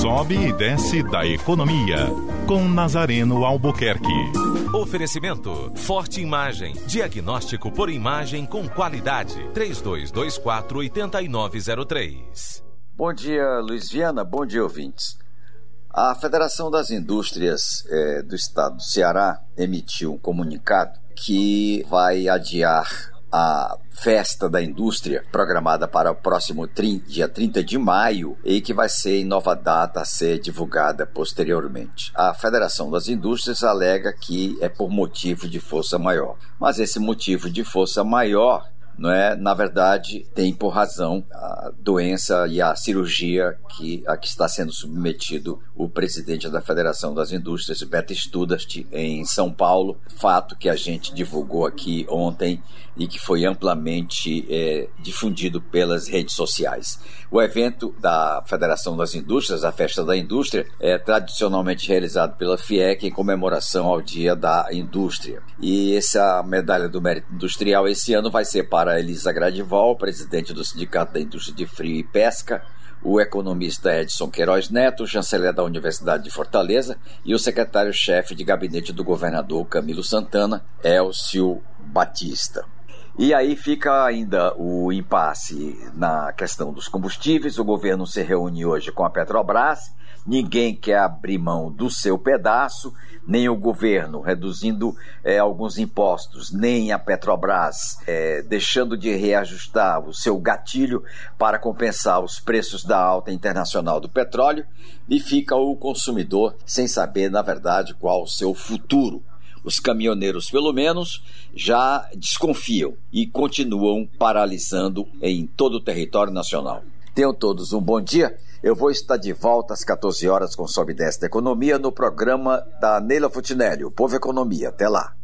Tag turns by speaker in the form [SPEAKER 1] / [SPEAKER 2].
[SPEAKER 1] Sobe e desce da economia. Com Nazareno Albuquerque.
[SPEAKER 2] Oferecimento: Forte Imagem. Diagnóstico por imagem com qualidade. 3224-8903.
[SPEAKER 3] Bom dia, Luiz Viana. Bom dia, ouvintes. A Federação das Indústrias é, do Estado do Ceará emitiu um comunicado que vai adiar a festa da indústria programada para o próximo dia 30 de maio e que vai ser em nova data a ser divulgada posteriormente. A Federação das Indústrias alega que é por motivo de força maior, mas esse motivo de força maior não é? Na verdade, tem por razão a doença e a cirurgia que a que está sendo submetido o presidente da Federação das Indústrias, Beto Studart, em São Paulo. Fato que a gente divulgou aqui ontem e que foi amplamente é, difundido pelas redes sociais. O evento da Federação das Indústrias, a Festa da Indústria, é tradicionalmente realizado pela FIEC em comemoração ao Dia da Indústria. E essa medalha do mérito industrial esse ano vai ser para Elisa Gradival, presidente do Sindicato da Indústria de Frio e Pesca, o economista Edson Queiroz Neto, chanceler da Universidade de Fortaleza, e o secretário-chefe de gabinete do governador Camilo Santana, Elcio Batista. E aí fica ainda o impasse na questão dos combustíveis. O governo se reúne hoje com a Petrobras, ninguém quer abrir mão do seu pedaço, nem o governo reduzindo é, alguns impostos, nem a Petrobras é, deixando de reajustar o seu gatilho para compensar os preços da alta internacional do petróleo, e fica o consumidor sem saber, na verdade, qual o seu futuro. Os caminhoneiros, pelo menos, já desconfiam e continuam paralisando em todo o território nacional. Tenham todos um bom dia. Eu vou estar de volta às 14 horas com Sobe 10 da Economia no programa da Neila Futinelli, o Povo Economia. Até lá.